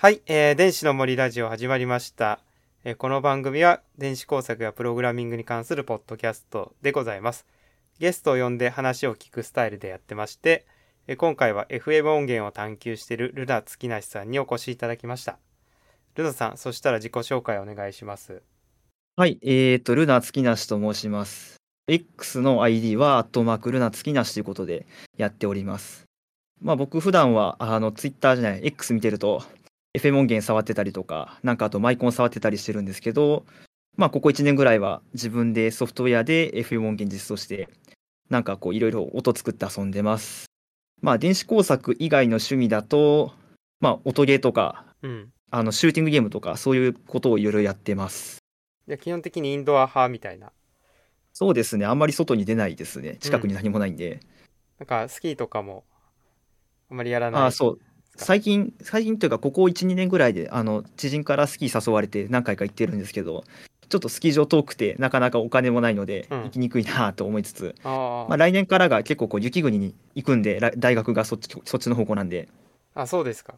はい、えー電子の森ラジオ始まりました、えーこの番組は電子工作やプログラミングに関するポッドキャストでございます。ゲストを呼んで話を聞くスタイルでやってまして、えー今回は FM 音源を探求しているルナ月梨さんにお越しいただきました。ルナさん、そしたら自己紹介お願いします。はい、えーと、ルナ月梨と申します。X の ID は、アットマークルナ月梨ということでやっております。まあ僕普段は、あの、Twitter じゃない、X 見てると、FM 音源触ってたりとか、なんかあとマイコン触ってたりしてるんですけど、まあここ1年ぐらいは自分でソフトウェアで FM 音源実装して、なんかこういろいろ音作って遊んでます。まあ電子工作以外の趣味だと、まあ音ゲーとか、うん。あのシューティングゲームとかそういうことをいろいろやってます。で基本的にインドア派みたいな。そうですね、あんまり外に出ないですね。近くに何もないんで。なんかスキーとかもあんまりやらない。ああ、そう。最近、最近というか、ここ1、2年ぐらいで、あの、知人からスキー誘われて何回か行ってるんですけど、ちょっとスキー場遠くて、なかなかお金もないので、うん行きにくいなと思いつつ、あー、まあ、来年からが結構こう雪国に行くんで、ら大学がそっちそっちの方向なんで、あ、そうですか。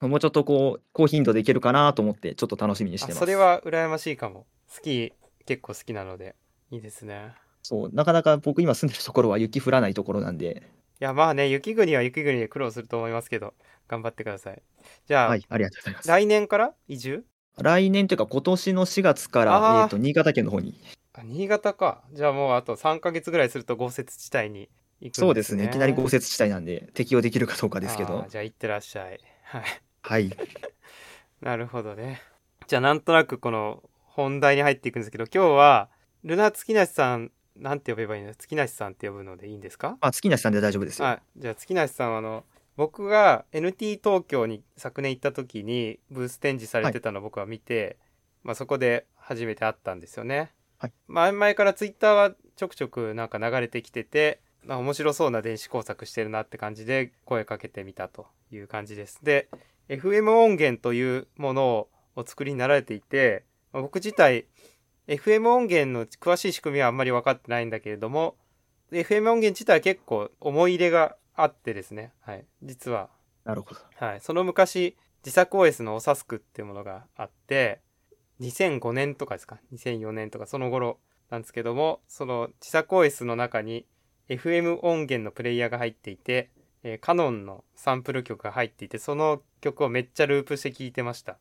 もうちょっとこう、高頻度で行けるかなと思って、ちょっと楽しみにしてます。あそれは羨ましいかも。スキー結構好きなので。いいですね。そう、なかなか僕今住んでるところは雪降らないところなんで、いや、まあね、雪国は雪国で苦労すると思いますけど、頑張ってください。じゃあ、はい、ありがとうございます。来年から？移住？来年というか、今年の4月から、えーと、新潟県の方にあ、新潟か。じゃあもうあと3ヶ月ぐらいすると豪雪地帯に行くんそうですね、いきなり豪雪地帯なんで、適用できるかどうかですけどじゃあ行ってらっしゃい。はい。はい、なるほどね。じゃあなんとなくこの本題に入っていくんですけど、今日は、ルナ月梨さん、なんて呼べばいいの？月梨さんって呼ぶのでいいんですか？あ、月梨さんで大丈夫ですよ。あじゃあ月梨さんはあの僕が NT 東京に昨年行った時にブース展示されてたのを僕は見て、まあ、そこで初めて会ったんですよね。はい前々からツイッターはちょくちょくなんか流れてきてて、まあ、面白そうな電子工作してるなって感じで声かけてみたという感じです。で FM 音源というものをお作りになられていて、まあ僕自体 FM 音源の詳しい仕組みはあんまり分かってないんだけれども FM 音源自体は結構思い入れがあってですね、はい、実は、なるほど。はい、その昔自作 OS のオサスクっていうものがあって2005年とかですか？2004年とかその頃なんですけどもその自作 OS の中に FM 音源のプレイヤーが入っていて、えーカノンのサンプル曲が入っていてその曲をめっちゃループして聴いてました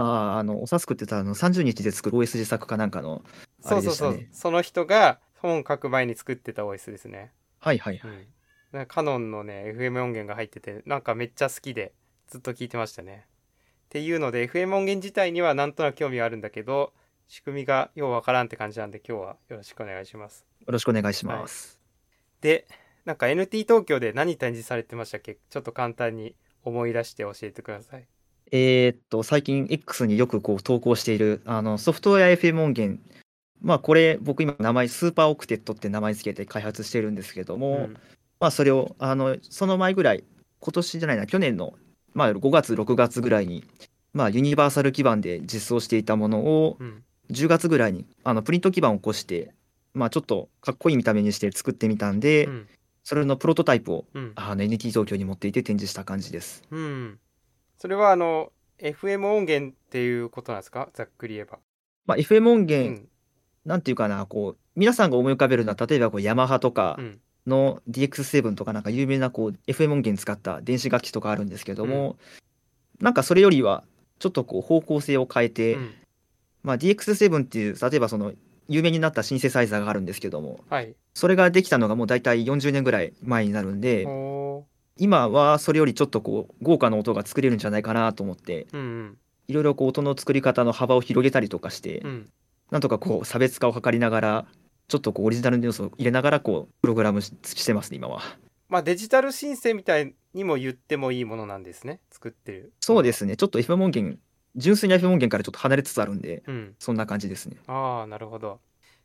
ああ、あの、おさすくって言ったら、あの、30日で作る OS 自作かなんかの、あそうそうそう。その人が本書く前に作ってた OS ですねはいはいはい。うん、なんかカノンのね FM 音源が入っててなんかめっちゃ好きでずっと聞いてましたね。っていうので FM 音源自体にはなんとなく興味はあるんだけど仕組みがようわからんって感じなんで今日はよろしくお願いします。よろしくお願いします。でなんか NT 東京で何展示されてましたっけ？ちょっと簡単に思い出して教えてください。えーっと、最近 X によくこう投稿している、あの、ソフトウェア FM 音源。まあ、これ、僕今名前、スーパーオクテットって名前付けて開発してるんですけども、うん。まあ、それを、あの、その前ぐらい、今年じゃないな、去年の、まあ、5月、6月ぐらいに、まあ、ユニバーサル基盤で実装していたものを、うん。10月ぐらいに、あの、プリント基盤を起こして、まあ、ちょっとかっこいい見た目にして作ってみたんで、うん。それのプロトタイプを、うん。あの、NT 東京に持っていて展示した感じです。うんそれはあの FM 音源っていうことなんですか？ざっくり言えば。まあ、FM 音う源、ん。なんていうかな、こう、皆さんが思い浮かべるのは、例えばこうヤマハとかうん。の DX7 とかなんか有名なこう FM 音源使った電子楽器とかあるんですけども、なんかそれよりはちょっとこう方向性を変えて、うん。まあ、DX7 っていう例えばその有名になったシンセサイザーがあるんですけどもはい。それができたのがもう大体40年ぐらい前になるんで今はそれよりちょっとこう豪華な音が作れるんじゃないかなと思ってうんうん。いろいろこう音の作り方の幅を広げたりとかして、うん。なんとかこう差別化を図りながらちょっとこうオリジナルの要素を入れながらこうプログラムししてますね今は。まあデジタル申請みたいにも言ってもいいものなんですね作ってる。そうですね。ちょっと FM 音源純粋な FM 音源からちょっと離れつつあるんでうん。そんな感じですね。ああなるほど。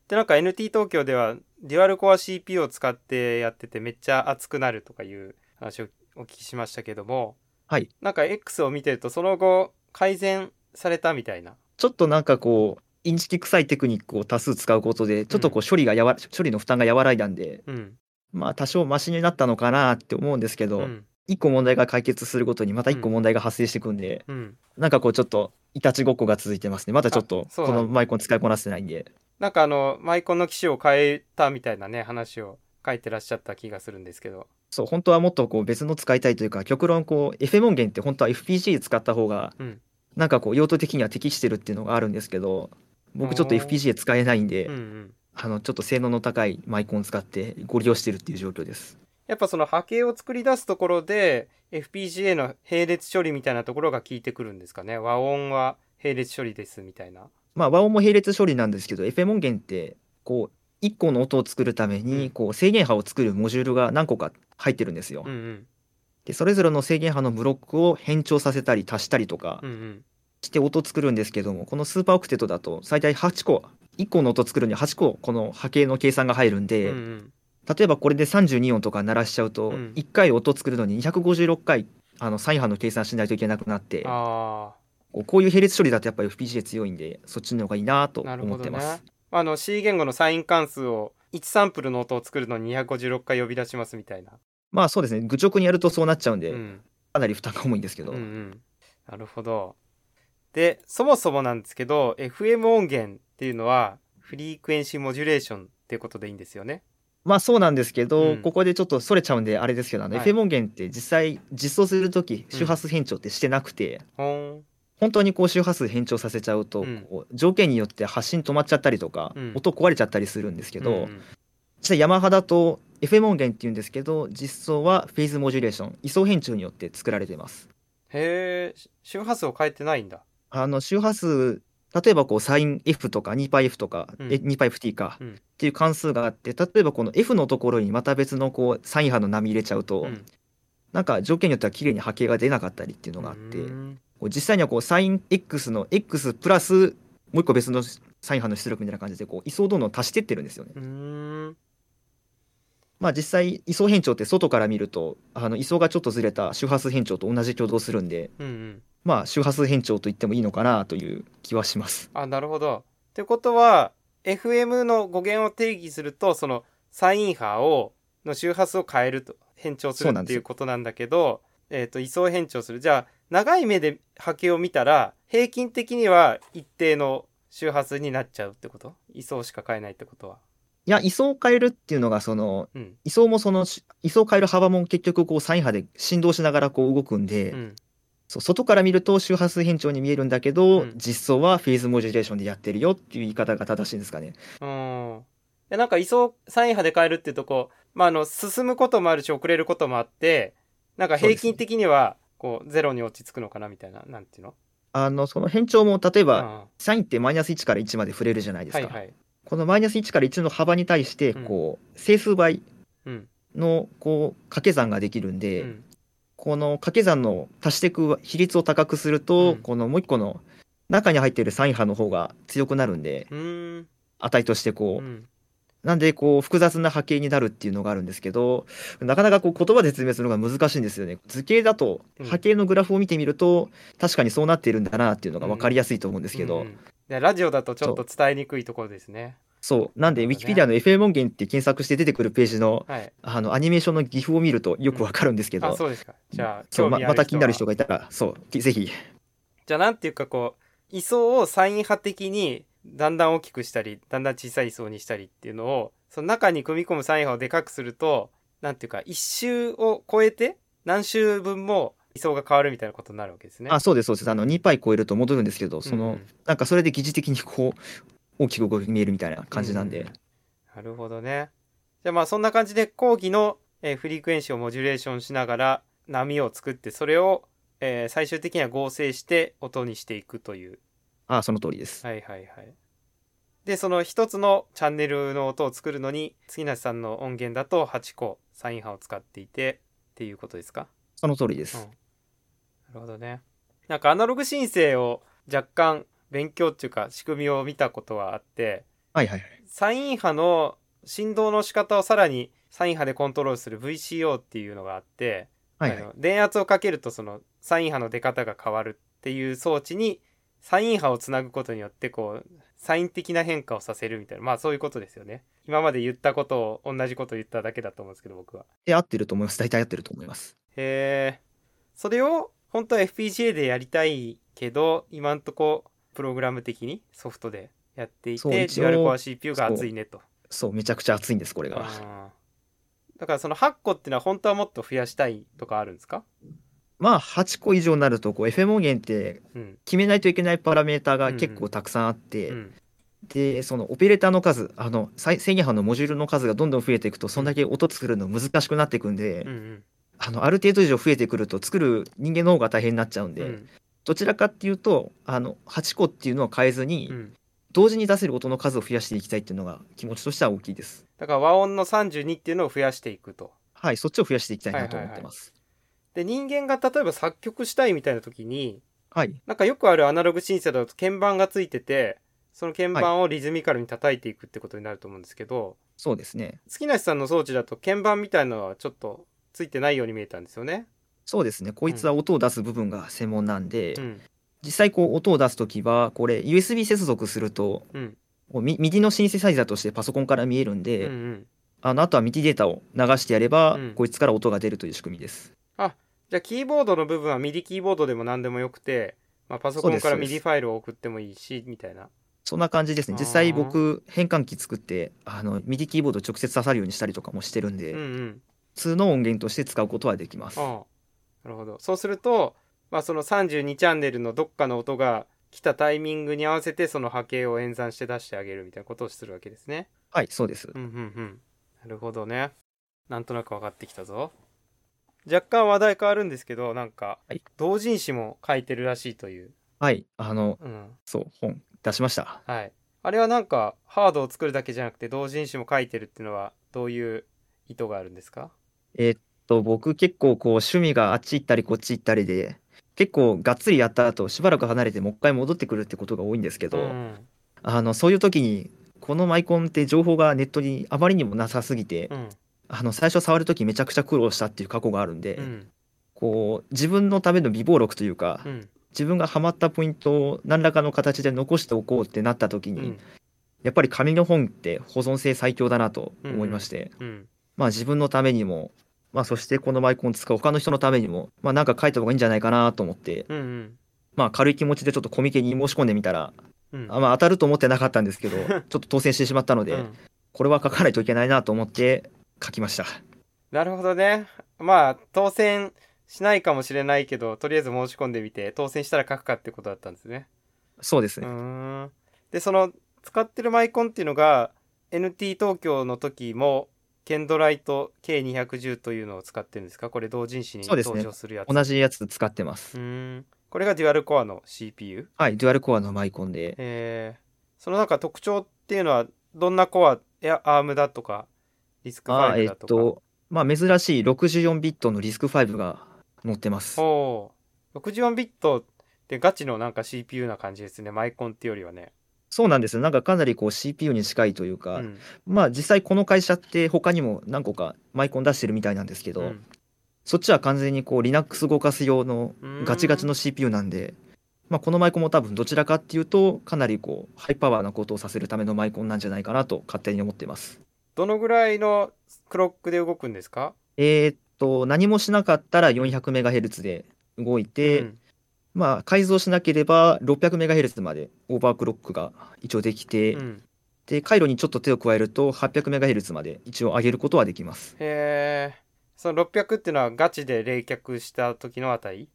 でなんか NT 東京ではデュアルコア CPU を使ってやっててめっちゃ熱くなるとかいう話をお聞きしましたけどもはい。なんか X を見てるとその後改善されたみたいな。ちょっとなんかこうインチキ臭いテクニックを多数使うことでちょっとこう処理がやわ、処理の負担が和らいだんでうん。まあ多少マシになったのかなって思うんですけど、うん。1個問題が解決するごとにまた1個うん。問題が発生していくんで、うん。なんかこうちょっといたちごっこが続いてますねまだちょっと。このマイコン使いこなせてないんで。なんかあの、マイコンの機種を変えたみたいなね、話を書いてらっしゃった気がするんですけど。そう本当はもっとこう別の使いたいというか極論こう FM 音源って本当は FPGA 使った方がうん。なんかこう用途的には適してるっていうのがあるんですけど僕ちょっとおー FPGA 使えないんで、うんうん。あのちょっと性能の高いマイコンを使ってご利用してるっていう状況ですやっぱその波形を作り出すところで FPGA の並列処理みたいなところが効いてくるんですかね和音は並列処理ですみたいなまあ和音も並列処理なんですけど FM 音源ってこう1個の音を作るためうん。にこう制限波を作るモジュールが何個か入ってるんですよ。うんうん。でそれぞれの制限波のブロックを変調させたり足したりとかして音を作るんですけどもこのスーパーオクテットだと最大8個1個の音を作るには8個この波形の計算が入るんうんで、うん。例えばこれで32音とか鳴らしちゃうと、うん。1回音を作るのに256回あのサイン波の計算しないといけなくなってあこういう並列処理だとやっぱり FPGA 強いんでそっちの方がいいなと思ってます。あの C 言語のサイン関数を1サンプルの音を作るのに256回呼び出しますみたいな、まあそうですね。愚直にやるとそうなっちゃうんで、うん、かなり負担が重いんですけど、うんうん。なるほど。でそもそもなんですけど FM 音源っていうのはフリークエンシーモジュレーションっていうことでいいんですよね。まあそうなんですけど、うん。ここでちょっとそれちゃうんであれですけどあの、はい。FM 音源って実際実装する時うん周波数変調ってしてなくて、ほーん本当にこう周波数変調させちゃうと、うん。こう条件によって発信止まっちゃったりとか、うん。音壊れちゃったりするんですけど、実際ヤマハだと FM 音源っていうんですけど実装はフェーズモジュレーション位相変調によって作られています。へえ周波数を変えてないんだ。あの周波数例えばこうサイン F とか 2πF とか、うん。え 2πFT か、うん。っていう関数があって例えばこの F のところにまた別のこうサイン波の波入れちゃうと、うん。なんか条件によっては綺麗に波形が出なかったりっていうのがあって、うーん実際にはこうサイン X の X プラスもう一個別のサイン波の出力みたいな感じでこう位相どんどん足してってるんですよね。まあ実際位相変調って外から見るとあの位相がちょっとずれた周波数変調と同じ挙動するんでうんうん。まあ周波数変調と言ってもいいのかなという気はします。あなるほど。ってことは FM の語源を定義するとそのサイン波をの周波数を変えると変調するっていうことなんだけどえっ、と位相変調する。じゃあ長い目で波形を見たら平均的には一定の周波数になっちゃうってこと？位相しか変えないってことは。いや位相を変えるっていうのがそのうん。位相もそのし位相を変える幅も結局こうサイン波で振動しながらこう動くんで、うん。そう外から見ると周波数変調に見えるんだけど、うん。実装はフェーズモジュレーションでやってるよっていう言い方が正しいんですかね。うんなんか位相サイン波で変えるっていうとこう、まあ、あの進むこともあるし遅れることもあってなんか平均的にはこうゼロに落ち着くのかなみたいななんていうの？あのその変調も例えば、あサインってマイナス1から1まで触れるじゃないですか。はいはい。このマイナス1から1の幅に対してうん。こう整数倍うん。のこう掛け算ができるんで、うん。この掛け算の足していく比率を高くすると、うん。このもう一個の中に入っているサイン波の方が強くなるんで値としてこう、うんなんでこう複雑な波形になるっていうのがあるんですけどなかなかこう言葉で説明するのが難しいんですよね。図形だとうん。波形のグラフを見てみると、確かにそうなっているんだなっていうのが分かりやすいと思うんですけど、うんでラジオだとちょっと伝えにくいところですね。そう。なんでウィキペディアの FM 音源って検索して出てくるページのはい。あのアニメーションの技法を見るとよくわかるんですけど、あそうですか。じゃあそうままた気になる人はがいたらそうぜひ。じゃあなんていうかこう位相をサイン波的にだんだん大きくしたりだんだん小さい位相にしたりっていうのをその中に組み込むサイン波をでかくするとなんていうか一周を超えて何周分も位相が変わるみたいなことになるわけですね。あそうですそうですあの2パイ超えると戻るんですけどその、うんうんなんかそれで疑似的にこう大きく動き見えるみたいな感じなんで、うなるほどね。じゃあまあそんな感じで講義の、えーフリークエンシーをモジュレーションしながら波を作ってそれを、えー最終的には合成して音にしていくという。あその通りですはいはいはい。でその一つのチャンネルの音を作るのに月梨さんの音源だと8個サイン波を使っていてっていうことですか？その通りです、うんなるほどね。なんかアナログ申請を若干勉強っていうか仕組みを見たことはあってはいはいはいサイン波の振動の仕方をさらにサイン波でコントロールする VCO っていうのがあって、はいはいあの電圧をかけるとそのサイン波の出方が変わるっていう装置にサイン波をつなぐことによってこうサイン的な変化をさせるみたいなまあそういうことですよね。今まで言ったことを同じことを言っただけだと思うんですけど僕は。で合ってると思います？大体合ってると思います。へえそれを本当は FPGA でやりたいけど今んとこプログラム的にソフトでやっていてデュアルコア CPU が熱いねと。そうめちゃくちゃ熱いんですこれが。だからその8個っていうのは本当はもっと増やしたいとかあるんですか？まあ8個以上になるとこう FM 音源ってうん。決めないといけないパラメーターが結構たくさんあって、うん。でそのオペレーターの数あの再制限波のモジュールの数がどんどん増えていくとそんだけ音作るの難しくなっていくんで、あのある程度以上増えてくると作る人間の方が大変になっちゃうんで、うん。どちらかっていうとあの8個っていうのは変えずに、うん。同時に出せる音の数を増やしていきたいっていうのが気持ちとしては大きいです。だから和音の32っていうのを増やしていくと。はいそっちを増やしていきたいなと思ってますで人間が例えば作曲したいみたいな時にはい。なんかよくあるアナログシンセだと鍵盤がついててその鍵盤をリズミカルに叩いていくってことになると思うんですけど、そうですね。月梨さんの装置だと鍵盤みたいなのはちょっとついてないように見えたんですよね。そうですね。こいつは音を出す部分が専門なんで、うん。実際こう音を出す時はこれ USB 接続するとうん。こうミ MIDI のシンセサイザーとしてパソコンから見えるんうんで、うん。あのあとは MIDI データを流してやれば、うん。こいつから音が出るという仕組みですじゃあキーボードの部分は MIDI キーボードでも何でもよくて、まあ、パソコンから MIDI ファイルを送ってもいいしみたいな。そんな感じですね。実際僕変換器作ってあの MIDI キーボード直接刺さるようにしたりとかもしてるんで、うんうん。普通の音源として使うことはできます。ああなるほど。そうすると、まあ、その32チャンネルのどっかの音が来たタイミングに合わせてその波形を演算して出してあげるみたいなことをするわけですね。はいそうです。うんうんうん。なるほどね。なんとなく分かってきたぞ若干話題変わるんですけどなんかはい。同人誌も書いてるらしいという、はい。あのうん。そう本出しました。はい、あれはなんかハードを作るだけじゃなくて同人誌も書いてるっていうのはどういう意図があるんですか？えーっと僕結構こう趣味があっち行ったりこっち行ったりで結構がっつりやった後しばらく離れてもう一回戻ってくるってことが多いんですけど、うんあのそういう時にこのマイコンって情報がネットにあまりにもなさすぎて、うんあの最初触る時めちゃくちゃ苦労したっていう過去があるんで、うん。こう自分のための備忘録というか、うん。自分がハマったポイントを何らかの形で残しておこうってなった時に、うん。やっぱり紙の本って保存性最強だなと思いまして、うん。まあ自分のためにも、まあ、そしてこのマイコンを使う他の人のためにも、まあ、なんか書いた方がいいんじゃないかなと思って、うんうん。まあ軽い気持ちでちょっとコミケに申し込んでみたら、うん。あまあ当たると思ってなかったんですけどちょっと当選してしまったので、うん。これは書かないといけないなと思って書きました。なるほどね。まあ当選しないかもしれないけどとりあえず申し込んでみて当選したら書くかってことだったんですね。うそうですね、でその使ってるマイコンっていうのが NT 東京の時もケンドライト K210 というのを使ってるんですか？これ同人誌に登場するやつ。同じやつ使ってます、うーん。これがデュアルコアの CPU はいデュアルコアのマイコンで。えー、そのなんか特徴っていうのはどんなコアやアームだとかリスクあえ5だとか、っとまあ珍しい64ビットのリスク5が載ってます。おお64ビットってガチのなんか CPU な感じですね。マイコンっていうよりはね、そうなんですなんかかなりこう CPU に近いというか、うん。まあ実際この会社って他にも何個かマイコン出してるみたいなんですけど、うん。そっちは完全にこう Linux 動かす用のガチガチの CPU なんで、まあ、このマイコンも多分どちらかっていうとかなりこうハイパワーなことをさせるためのマイコンなんじゃないかなと勝手に思ってます。どのぐらいのクロックで動くんですか？えーっと何もしなかったら 400MHz で動いて、うん。まあ改造しなければ 600MHz までオーバークロックが一応できて、うん。で回路にちょっと手を加えると 800MHz まで一応上げることはできます。へえその600っていうのはガチで冷却した時の値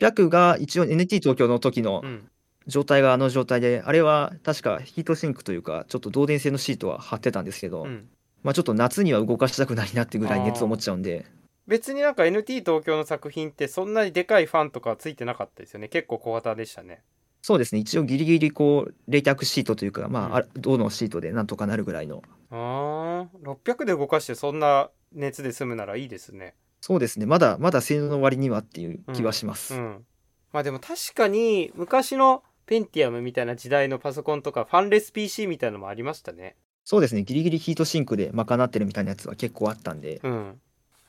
？600が一応 NT 東京の時のうん状態があの状態で、あれは確かヒートシンクというかちょっと導電性のシートは貼ってたんですけど、うん。まあちょっと夏には動かしたくないなってぐらい熱を持っちゃうんで。別になんか NT 東京の作品ってそんなにでかいファンとかはついてなかったですよね。結構小型でしたね。そうですね。一応ギリギリこう冷却シートというかまあ、うん。あ銅のシートでなんとかなるぐらいの。あー。600で動かしてそんな熱で済むならいいですね。そうですね。まだまだ性能の割にはっていう気はします、うん。まあでも確かに昔のペンティアムみたいな時代のパソコンとかファンレス PC みたいなのもありましたね。そうですね。ギリギリヒートシンクで賄ってるみたいなやつは結構あったんで。うん。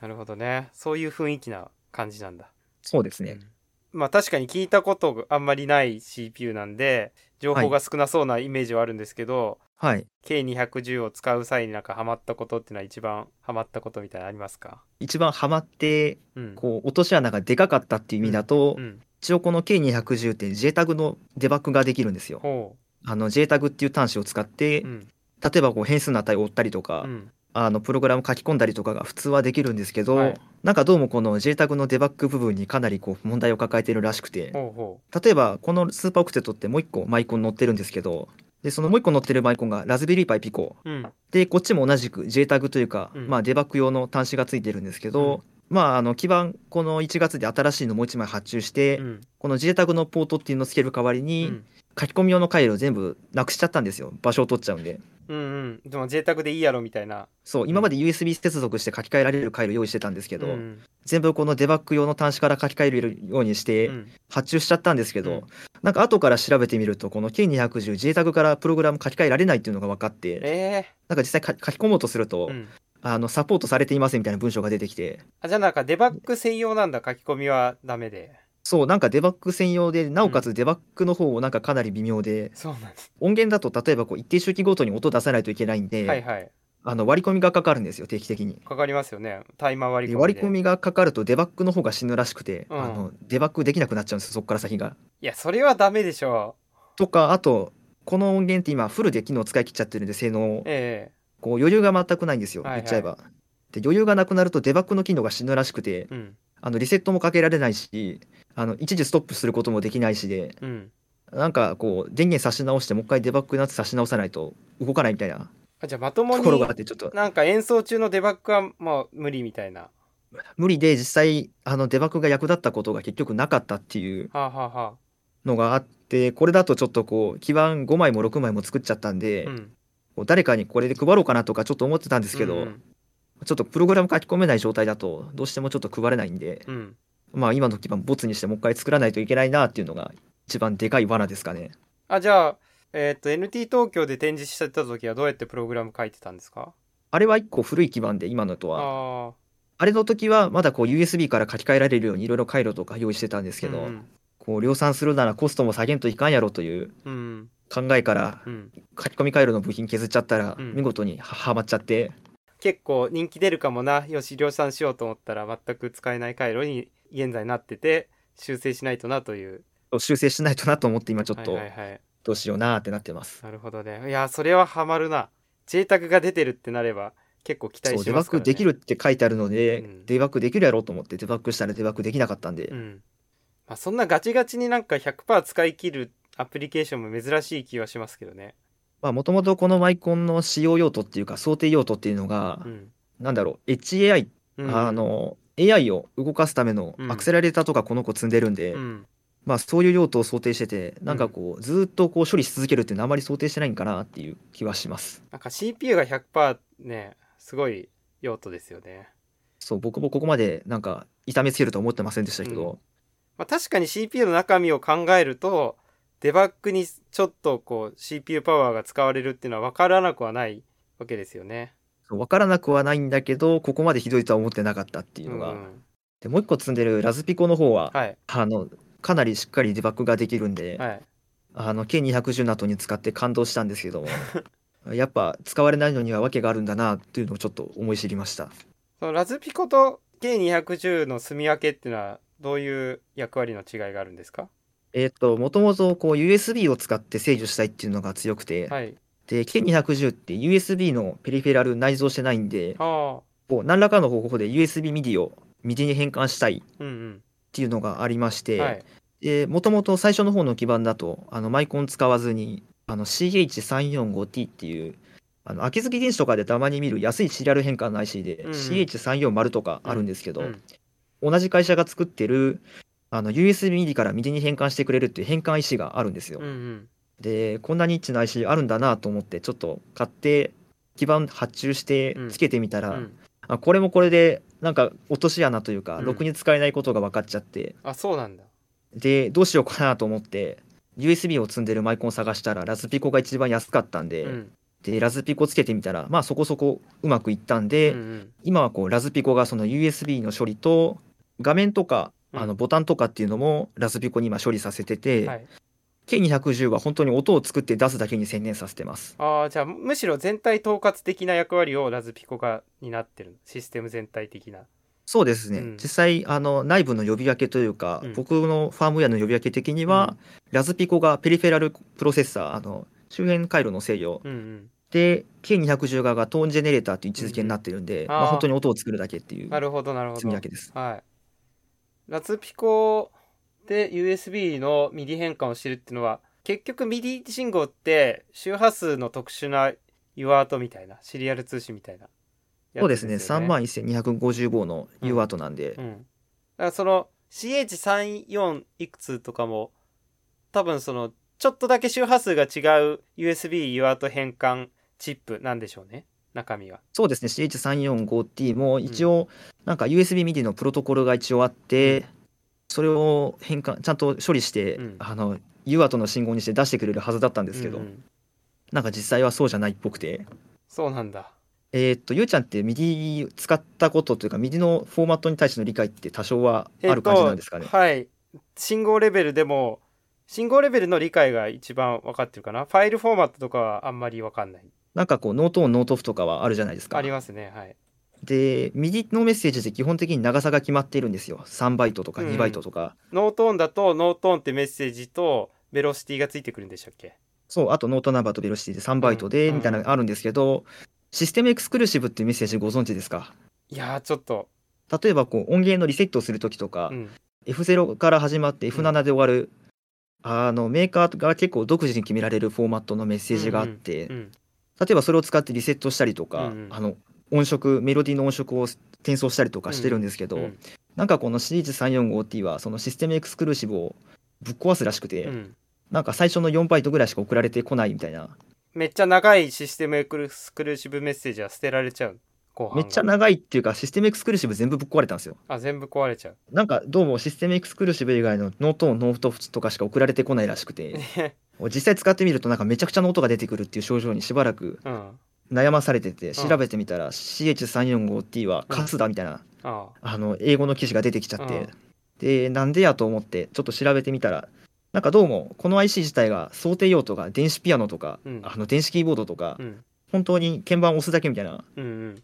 なるほどね。そういう雰囲気な感じなんだ。そうですね、まあ確かに聞いたことがあんまりない CPU なんで情報が少なそうなイメージはあるんですけど、はい。K210 を使う際になんかハマったことっていうのは一番ハマったことみたいなのありますか一番ハマって、うん。こう、落とし穴がでかかったっていう意味だと、うん。一応この K210 って JTAG のデバッグができるんですよ。ほあの JTAG っていう端子を使って、う。うん。例えばこう変数の値を追ったりとか、うん。あのプログラム書き込んだりとかが普通はできるんですけど、はいなんかどうもこの JTAG のデバッグ部分にかなりこう問題を抱えているらしくて、例えばこのスーパーオクテットってもう一個マイコン載ってるんですけどでそのもう一個載ってるマイコンがラズベリーパイピコう。うん。でこっちも同じく JTAG というか、うんまあ、デバッグ用の端子がついてるんですけど、まああの基盤この1月で新しいのもう1枚発注して、うん。この JTAG のポートっていうのをつける代わりうに、ん。書き込み用の回路を全部なくしちゃったんですよ場所を取っちゃうんでうんうん。でも贅沢でいいやろみたいな。そう今まで USB 接続して書き換えられる回路用意してたんですけど、うん。全部このデバッグ用の端子から書き換えるようにしてうん。発注しちゃったんですけど、うんなんか後から調べてみるとこの K210 JTAG からプログラム書き換えられないっていうのが分かってえなんか実際書書き込もうとすると。あのサポートされていませんみたいな文章が出てきてあ、じゃあなんかデバッグ専用なんだ、書き込みはダメで。そうなんかデバッグ専用でなおかつデバッグの方もなんかかなり微妙で、そうなんです。音源だと例えばこう一定周期ごとに音出さないといけないんで、はいはい。あの割り込みがかかるんですよ定期的に。かかりますよね。タイマー割り込み割り込みがかかるとデバッグの方が死ぬらしくて、うんあのデバッグできなくなっちゃうんですよそこから先が。いや、それはダメでしょとかあとこの音源って今フルで機能使い切っちゃってるんで性能う。えこう余裕が全くないんですよ、はいはい言っちゃえば。で余裕がなくなるとデバッグの機能が死ぬらしくてえうん。あのリセットもかけられないしあの一時ストップすることもできないしでうん。なんかこう電源差し直してもう一回デバッグのやつ差し直さないと動かないみたいなあ、じゃあまともところがあっに、てちょっとなんか演奏中のデバッグはもう無理みたいな。無理で実際あのデバッグが役立ったことが結局なかったっていうはあ、はあはのがあってこれだとちょっとこう基盤5枚も6枚も作っちゃったんで、あ、うん。誰かにこれで配ろうかなとかちょっと思ってたんですけど、うんちょっとプログラム書き込めない状態だとどうしてもちょっと配れないんで、うん。まあ今の基盤ボツにしてもう一回作らないといけないなっていうのが一番でかい罠ですかね。あ、じゃあ、えっ、と、NT 東京で展示してた時はどうやってプログラム書いてたんですか？あれは一個古い基盤で今のとはあ。れの時はまだこう USB から書き換えられるようにいろいろ回路とか用意してたんですけど、うんこう量産するならコストも下げんといかんやろといううん。考えからうん。書き込み回路の部品削っちゃったらうん見事にははまっちゃって、結構人気出るかもな。よし、量産しようと思ったら全く使えない回路に現在なってて、修正しないとなという。修正しないとなと思って今ちょっとはいはいはい。どうしようなってなってます。なるほどね。いや、それはハマるな。JTAG が出てるってなれば結構期待そうデバッしますから、ね。グできるって書いてあるので、うんデバッグできるやろうと思ってデバッグしたらデバッグできなかったんで、うん。まあ、そんなガチガチになんか100%使い切るアプリケーションも珍しい気はしますけどね。まあもともとこのマイコンの使用用途っていうか想定用途っていうのが、うん。なんだろう HAI、うんあ、の AI を動かすためのうんアクセラレーターとかこの子積んでるんで、うん。まあそういう用途を想定しててなんかこうずーっとこう処理し続けるっていうのはあまり想定してないんかなっていう気はしますなんか CPU が100%ね、すごい用途ですよね。そう僕もここまでなんか痛めつけるとは思ってませんでしたけど、まあ、確かに CPU の中身を考えると、デバッグにちょっとこう CPU パワーが使われるっていうのは分からなくはないわけですよね。分からなくはないんだけどここまでひどいとは思ってなかったっていうのが、んでもう一個積んでるラズピコの方は、はい。あのかなりしっかりデバッグができるんで、はい。あの K210 の後に使って感動したんですけども やっぱ使われないのには訳があるんだなっていうのをちょっと思い知りましたそのラズピコと K210 の住み分けっていうのはどういう役割の違いがあるんですか？えっ、ともともとこう USB を使って制御したいっていうのが強くて、はい。で K210 って USB のペリフェラル内蔵してないんで。こう何らかの方法で USB MIDI を MIDI に変換したいっうんていうのがありましうん。て、もともと最初の方の基盤だとあのマイコン使わずにあの CH345T っていうあの秋月電子とかでたまに見る安いシリアル変換の IC で、うんうん CH340 とかあるんですけど、うん同じ会社が作ってるあの USB MIDI から MIDI に変換してくれるっていう変換 IC があるんですよ。うんうん。でこんなニッチな IC あるんだなと思ってちょっと買って基盤発注してうんつけてみたら、うんあこれもこれでなんか落とし穴というか、うんろくに使えないことが分かっちゃってあ、そうなんだ。でどうしようかなと思って USB を積んでるマイコンを探したらラズピコが一番安かったんで,、うん。でラズピコつけてみたらまあそこそこうまくいったんで、うんうん今はこうラズピコがその USB の処理と画面とかうんあのボタンとかっていうのもラズピコに今処理させてて、はい。K210 は本当に音を作って出すだけに専念させてます。ああじゃあむしろ全体統括的な役割をラズピコが担ってるシステム全体的な。そうですね、うん。実際あの内部の呼び分けというか、うん。僕のファームウェアの呼び分け的には、ラズピコがペリフェラルプロセッサーあの周辺回路の制御うんうん。で K210 側がトーンジェネレーターという位置づけになってるんで、まあ、うん。あー。本当に音を作るだけっていうなるほどなるほど。積み分けです。はいラズピコで USB の MIDI 変換をしてるっていうのは結局 MIDI 信号って周波数の特殊な UART みたいなシリアル通信みたいなやつそうですね。よ3万1255の UART なんで、うん、だからその CH34 いくつとかも多分そのちょっとだけ周波数が違う USB UART 変換チップなんでしょうね中身はそうですね。CH345T も一応なんか USB MIDI のプロトコルが一応あって、それを変換ちゃんと処理して、うん。あの UART の信号にして出してくれるはずだったんですけど、うんうん。なんか実際はそうじゃないっぽくて。そうなんだ。えーっとゆうちゃんって MIDI 使ったことというか MIDI のフォーマットに対しての理解って多少はある感じなんですかね、えっとはい。信号レベルでも信号レベルの理解が一番分かってるかな。ファイルフォーマットとかはあんまり分かんないなんかこうノートオンノートオフとかはあるじゃないですか。ありますねはい。で MIDI のメッセージって基本的に長さが決まっているんですよ。3バイトとかうん。2バイトとか、ノートオンだとノートオンってメッセージとベロシティがついてくるんでしたっけ？そうあとノートナンバーとベロシティで3バイトでうんみたいなのがあるんですけど、システムエクスクルーシブっていうメッセージご存知ですか？いやーちょっと、例えばこう音源のリセットをするときとか、うん。F0 から始まって F7 で終わる、あのメーカーが結構独自に決められるフォーマットのメッセージがあって、うん例えばそれを使ってリセットしたりとか、うんうん。あの音色メロディーの音色を転送したりとかしてるんですけど、うんなんかこのシリーズ 345T はそのシステムエクスクルーシブをぶっ壊すらしくて、うん。なんか最初の4バイトぐらいしか送られてこないみたいな。めっちゃ長いシステムエクスクルーシブメッセージは捨てられちゃうめっちゃ長いっていうかシステムエクスクルーシブ全部ぶっ壊れたんですよ。あ全部壊れちゃう。なんかどうもシステムエクスクルーシブ以外のノートオンノートオフとかしか送られてこないらしくて 実際使ってみるとなんかめちゃくちゃな音が出てくるっていう症状にしばらくうん。悩まされててん。調べてみたら CH345T はカスだみたいなああの英語の記事が出てきちゃって。うん。でなんでやと思ってちょっと調べてみたらなんかどうもこの IC 自体が想定用途が電子ピアノとかうん。あの電子キーボードとかうん。本当に鍵盤を押すだけみたいな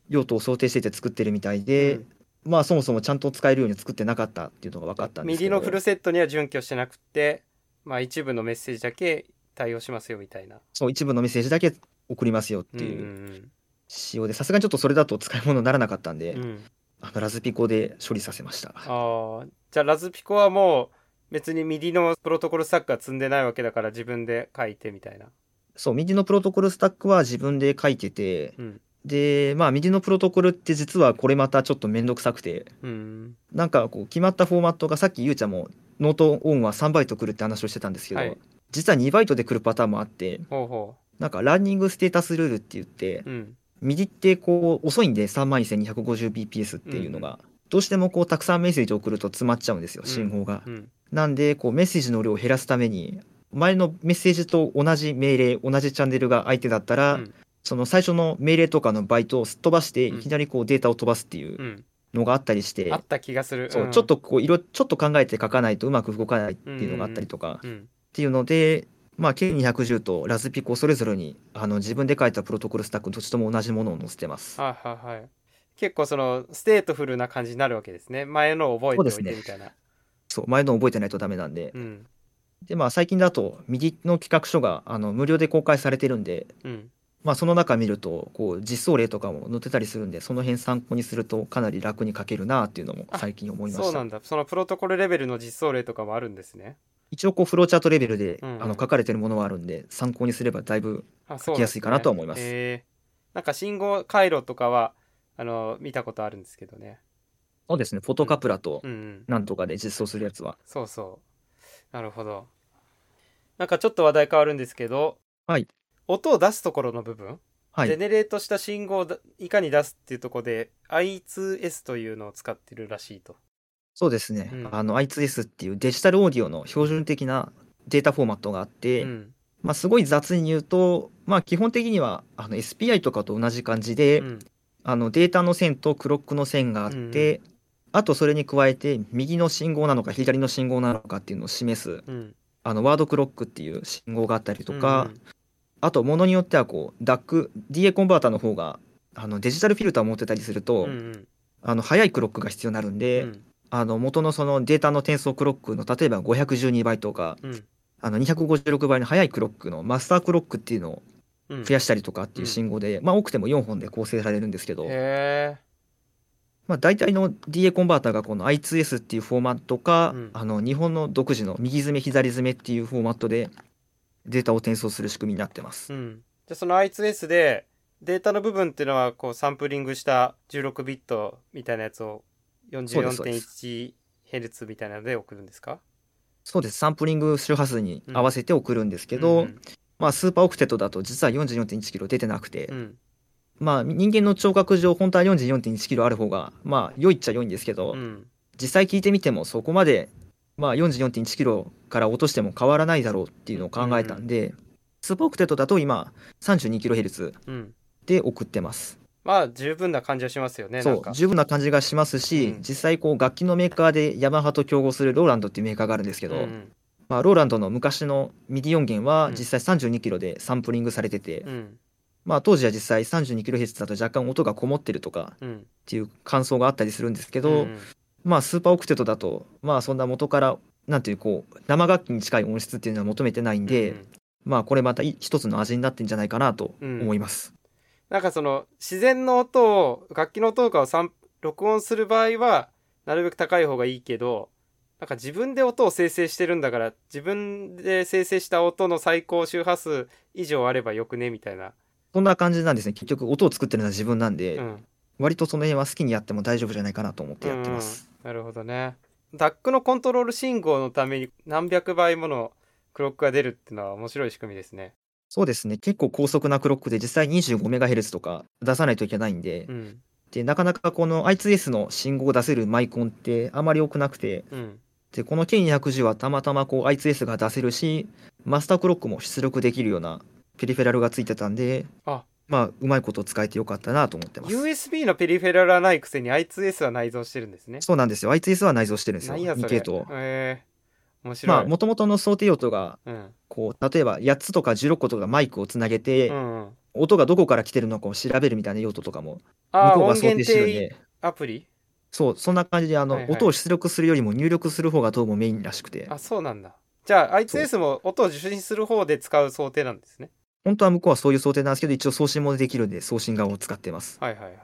用途を想定してて作ってるみたいで、うん。まあそもそもちゃんと使えるように作ってなかったっていうのが分かったんですけど。右のフルセットには準拠してなくてまあ一部のメッセージだけ対応しますよみたいな。そう一部のメッセージだけ送りますよってうんいう仕様でさすがにちょっとそれだと使い物にならなかったんで、うん。うんあのラズピコで処理させました。ああじゃあラズピコはもう別にミディのプロトコルスタックは積んでないわけだから自分で書いてみたいな。そう MIDI のプロトコルスタックは自分で書いててうんでまあ MIDI のプロトコルって実はこれまたちょっと面倒くさくて。うん。なんかこう決まったフォーマットがさっきゆうちゃんもノートオンは3バイト来るって話をしてたんですけど、はい。実は2バイトで来るパターンもあってほなんかランニングステータスルールって言ってううんミディってこう遅いんで 31,250bps っていうのが、どうしてもこうたくさんメッセージを送ると詰まっちゃうんですよ信号が。うん。なんでこうメッセージの量を減らすために前のメッセージと同じ命令同じチャンネルが相手だったら、うんその最初の命令とかのバイトをすっ飛ばしてうんいきなりこうデータを飛ばすっていううん。のがあったりして、あった気がする。そうちょっとこう色ちょっと考えて書かないとうまく動かないっていうのがあったりとか、っうん。ていうので。まあ、K210 とラズピコそれぞれにあの自分で書いたプロトコルスタックどっちとも同じものを載せてます。はいはいはい。結構そのステートフルな感じになるわけですね。前のを覚えておいてみたいな。そう前の覚えてないとダメなんで、うん。でまあ最近だと MIDI の規格書があの無料で公開されてるんで、うんまあ、その中見るとこう実装例とかも載ってたりするんでその辺参考にするとかなり楽に書けるなっていうのも最近思いました。そうなんだ。そのプロトコルレベルの実装例とかもあるんですね。一応こうフローチャートレベルで、うんうん。あの書かれてるものはあるんで参考にすればだいぶ書きやすいかなとは思います。なね。えー。なんか信号回路とかはあの見たことあるんですけどね。そうですね。フォトカプラとうんうん。なんとかで実装するやつは、そうそう。なるほど。なんかちょっと話題変わるんですけど。はい音を出すところの部分、はい。ジェネレートした信号をだいかに出すっていうところで I2S というのを使ってるらしいと。そうですね、うん。あの I2S っていうデジタルオーディオの標準的なデータフォーマットがあって、うん。まあ、すごい雑に言うと、まあ、基本的にはあの SPI とかと同じ感じで、うん。あのデータの線とクロックの線があって、あとそれに加えて右の信号なのか左の信号なのかっていうのを示すうん。あのワードクロックっていう信号があったりとか、うんあとものによってはこう DAC DA コンバータの方があのデジタルフィルターを持ってたりすると、うんうん。あの速いクロックが必要になるんで、うん。あの元のそのデータの転送クロックの例えば512倍とかうん。あの256倍の速いクロックのマスタークロックっていうのをうん。増やしたりとかっていう信号で、まあ多くても4本で構成されるんですけど、へまあ、大体の DA コンバータがこの I2S っていうフォーマットか、うん。あの日本の独自の右詰め左詰めっていうフォーマットでデータを転送する仕組みになってます。えうん。じゃあその I2S でデータの部分っていうのはこうサンプリングした16ビットみたいなやつをそうですそうで 44.1Hz みたいなので送るんですか？そうです。サンプリング周波数に合わせて送るんですけど、うんまあ、スーパーオクテットだと実は44.1キロ出てなくて、うん。まあ人間の聴覚上本当は44.1キロある方がまあ良いっちゃ良いんですけど、うん。実際聞いてみてもそこまでまあ44.1キロから落としても変わらないだろうっていうのを考えたんで、スーパーオクテットだと今32キロヘルツうん。で送ってます。まあ十分な感じはしますよねなそう十分な感じがしますし、うん。実際こう楽器のメーカーでヤマハと競合するローランドっていうメーカーがあるんですけど、うんまあ、ローランドの昔のミディ音源はうん。実際32キロでサンプリングされてて、うん。まあ、当時は実際32キロヘルツだと若干音がこもってるとかうん。っていう感想があったりするんですけど、うんまあスーパーオクテットだとまあそんな元からなんていうこう生楽器に近い音質っていうのは求めてないんで、うんまあこれまたい一つの味になってんじゃないかなと思います。なんかその自然の音を楽器の音とかを録音する場合はなるべく高い方がいいけどなんか自分で音を生成してるんだから自分で生成した音の最高周波数以上あればよくねみたいな、そんな感じなんですね。結局音を作ってるのは自分なんで、うん、割とその辺は好きにやっても大丈夫じゃないかなと思ってやってます。なるほどね。DAC のコントロール信号のために何百倍ものクロックが出るっていうのは面白い仕組みですね。そうですね。結構高速なクロックで実際 25MHz とか出さないといけないんで,、うん。でなかなかこの I2S の信号を出せるマイコンってあまり多くなくて。うん。でこの K210 はたまたまこう I2S が出せるしマスタークロックも出力できるようなペリフェラルがついてたんで。あまあうまいこと使えてよかったなと思ってます。USB のペリフェラルはないくせに I2S は内蔵してるんですね。そうなんですよ。I2S は内蔵してるんですよ。2何やそれ。系統えー、面白い、まあもともとの想定用途がうん。こう例えば8つとか16個とかマイクをつなげて、うんうん、音がどこから来てるのかを調べるみたいな用途とかも向こうが想定してるんで。アプリ？そうそんな感じであの、はいはい。音を出力するよりも入力する方がどうもメインらしくて。あそうなんだ。じゃあ I2S も音を受信する方で使う想定なんですね本当は向こうはそういう想定なんですけど一応送信もできるんで送信側を使ってます。はいはいはい。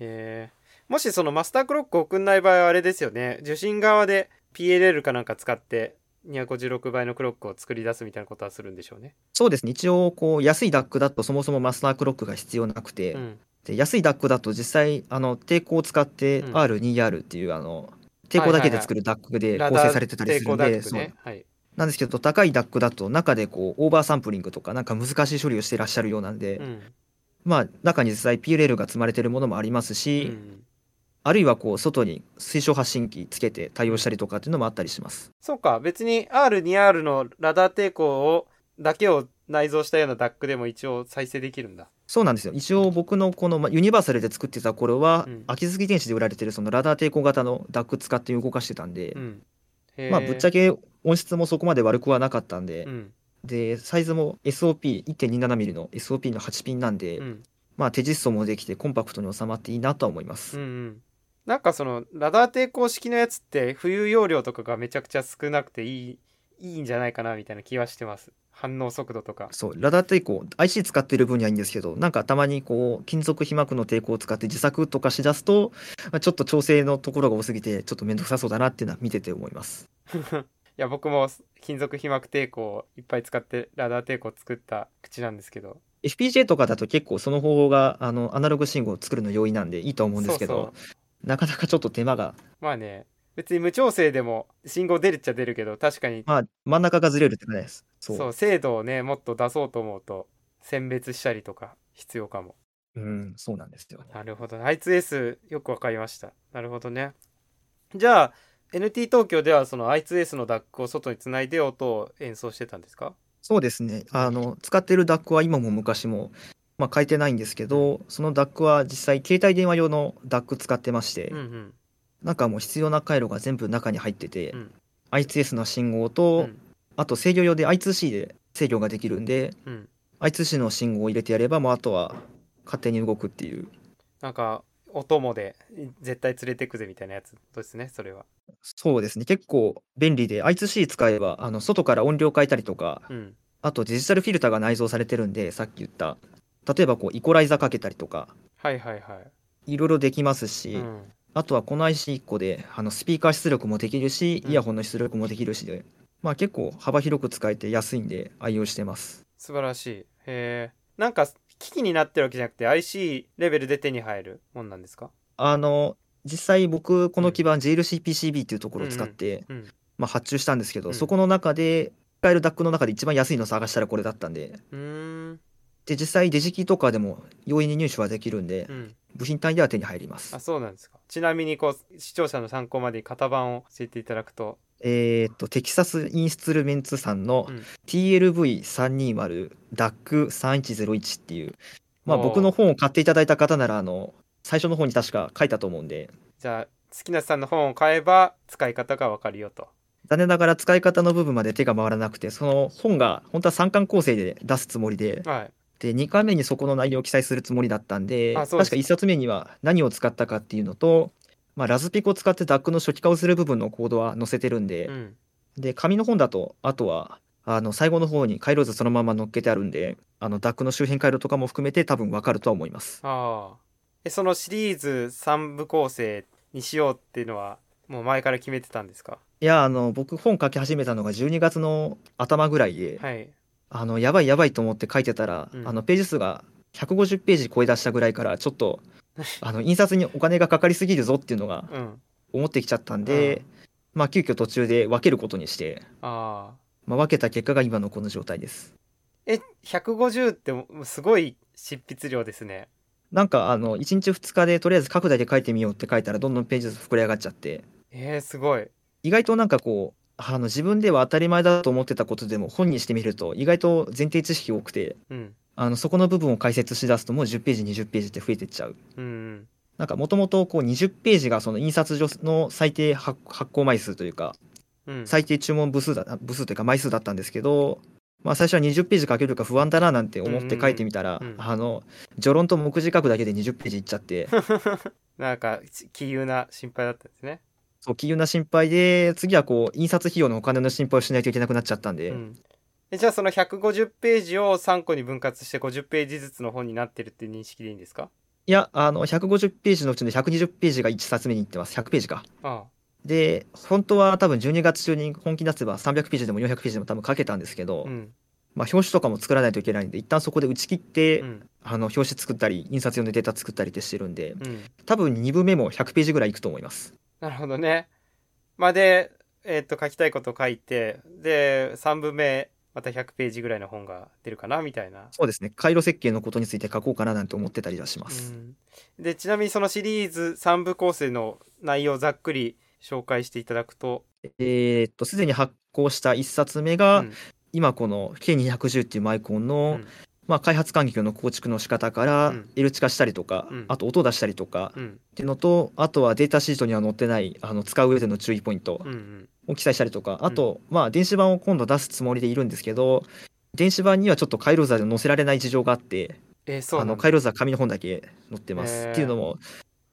えー、もしそのマスタークロックを送んない場合はあれですよね。受信側で PLL かなんか使って256倍のクロックを作り出すみたいなことはするんでしょうね。そうですね。一応こう安い DAC だとそもそもマスタークロックが必要なくて、うん。で安い DAC だと実際あの抵抗を使ってうん。R2R っていうあの抵抗だけで作る DAC で構成されてたりするんで、ラダー抵抗ダックそう。ねはいなんですけど高い DAC だと中でこうオーバーサンプリングとかなんか難しい処理をしてらっしゃるようなんで、うん。まあ中に実際 PLL が積まれてるものもありますうし、ん。あるいはこう外に推奨発信機つけて対応したりとかっていうのもあったりします。そうか別に R2R のラダー抵抗をだけを内蔵したような DAC でも一応再生できるんだ。そうなんですよ。一応僕のこのまあユニバーサルで作ってた頃は、うん。秋月電子で売られてるそのラダー抵抗型の DAC 使って動かしてたんで、うん。まあぶっちゃけけ音質もそこまで悪くはなかったんで、うん。でサイズも SOP1.27mm の SOP の8ピンなんで、うん。まあ手実装もできてコンパクトに収まっていいなとは思います。うんうん。なんかそのラダー抵抗式のやつって浮遊容量とかがめちゃくちゃ少なくていいいいんじゃないかなみたいな気はしてます。反応速度とか。そうラダー抵抗 IC 使ってる分にはいいんですけどなんかたまにこう金属被膜の抵抗を使って自作とかしだすと、まあちょっと調整のところが多すぎてちょっと面倒くさそうだなっていうのは見てて思います。いや僕も金属被膜抵抗をいっぱい使ってラダー抵抗作った口なんですけど。FPGA とかだと結構その方法があのアナログ信号を作るの容易なんでいいと思うんですけどなかなかちょっと手間が。まあね別に無調整でも信号出るっちゃ出るけど確かに。まあ真ん中がずれるって感じです。そう。そう精度をねもっと出そうと思うと選別したりとか必要かも。うんそうなんですよね。なるほど I2S よくわかりました。なるほどね。じゃあ NT 東京ではその I2S の DAC を外につないで音を演奏してたんですか？そうですね。あの使ってる DAC は今も昔も、まあ、変えてないんですけどその DAC は実際携帯電話用の DAC 使ってまして、うんうん。なんかもう必要な回路が全部中に入ってて、うん。I2S の信号と、うん。あと制御用で I2C で制御ができるんでうん。I2C の信号を入れてやればもうあとは勝手に動くっていう。なんかお供で絶対連れてくぜみたいなやつですねそれは。そうですね。結構便利で I2C 使えばあの外から音量変えたりとかうん。あとデジタルフィルターが内蔵されてるんでさっき言った例えばこうイコライザーかけたりとかはいはいはい。いろいろできますし、うん。あとはこの IC1 個であのスピーカー出力もできるし、うん。イヤホンの出力もできるしで、まあ結構幅広く使えて安いんで愛用してます。素晴らしい。へえなんか機器になってるわけじゃなくて IC レベルで手に入るもんなんですか？あの、実際僕この基板 JLCPCB っていうところを使って、うん。まあ、発注したんですけど、うん。そこの中で使える DAC の中で一番安いの探したらこれだったんで、で実際デジキとかでも容易に入手はできるんで、うん。部品単位では手に入ります。あ。そうなんですか。ちなみにこう視聴者の参考までに型番を教えていただくとえーっと、テキサスインストゥルメンツさんのうん。TLV320-3101 っていう、まあ僕の本を買っていただいた方なら、あの、最初の方に確か書いたと思うんで、じゃあ月梨さんの本を買えば使い方がわかるよと。残念ながら使い方の部分まで手が回らなくて、その本が本当は3巻構成で出すつもりで、はい。で、2巻目にそこの内容を記載するつもりだったんで、確か1冊目には何を使ったかっていうのと、まあ、ラズピコを使って DAC の初期化をする部分のコードは載せてるんで、うん。で紙の本だとあとはあの最後の方に回路図そのまま載っけてあるんであの DAC の周辺回路とかも含めて多分わかるとは思います。ああ。えそのシリーズ3部構成にしようっていうのはもう前から決めてたんですか？いやあの僕本書き始めたのが12月の頭ぐらいで、はい。あのやばいやばいと思って書いてたら、うん。あのページ数が150ページ超え出したぐらいからちょっと あの印刷にお金がかかりすぎるぞっていうのがうん。思ってきちゃったんで、うん。まあ急遽途中で分けることにして、ああまあ、分けた結果が今のこの状態です。え150ってすごい執筆量ですね。なんかあの1日2日でとりあえず書くだけ書いてみようって書いたらどんどんページ数膨れ上がっちゃって。えー、すごい。意外となんかこうあの自分では当たり前だと思ってたことでも本にしてみると意外と前提知識多くてうんあのそこの部分を解説しだすともう10ページ20ページって増えてっちゃう。うんうん。なんかもともとこう20ページがその印刷所の最低発発行枚数というかうん。最低注文部数だ部数というか枚数だったんですけどまあ最初は20ページ書けるか不安だななんて思って書いてみたら、うん。うん。うんあの序論と目次書くだけで20ページいっちゃって。なんか気憂な心配だったんですね。そう気憂な心配で次はこう印刷費用のお金の心配をしないといけなくなっちゃったんで、うん。えじゃあその150ページを3個に分割して50ページずつの本になってるっていう認識でいいんですか？いや、あの、150ページのうちの120ページが1冊目に行ってます。100ページか。あで、本当は多分12月中に本気出せば300ページでも400ページでも多分書けたんですけど、あうんまあ、表紙とかも作らないといけないんで、一旦そこで打ち切って、うんあの、表紙作ったり、印刷用のデータ作ったりってしてるんで、うん多分2部目も100ページぐらいいくと思います。なるほどねまあでえっと書きたいこと書いてで3部目また100ページぐらいの本が出るかなみたいな。そうですね。回路設計のことについて書こうかななんて思ってたりはします。うん。でちなみにそのシリーズ3部構成の内容をざっくり紹介していただくと、えーっと、すでに発行した1冊目が、うん。今この K210 っていうマイコンの、うん。まあ、開発環境の構築の仕方からうん。L 値化したりとか、うん。あと音を出したりとかうん。っていうのとあとはデータシートには載ってないあの使う上での注意ポイント。うんうんを記載したりとか、あと、まあ、電子版を今度出すつもりでいるんですけど電子版にはちょっと回路図で載せられない事情があってえーあの回路図は紙の本だけ載ってます。へー。っていうのも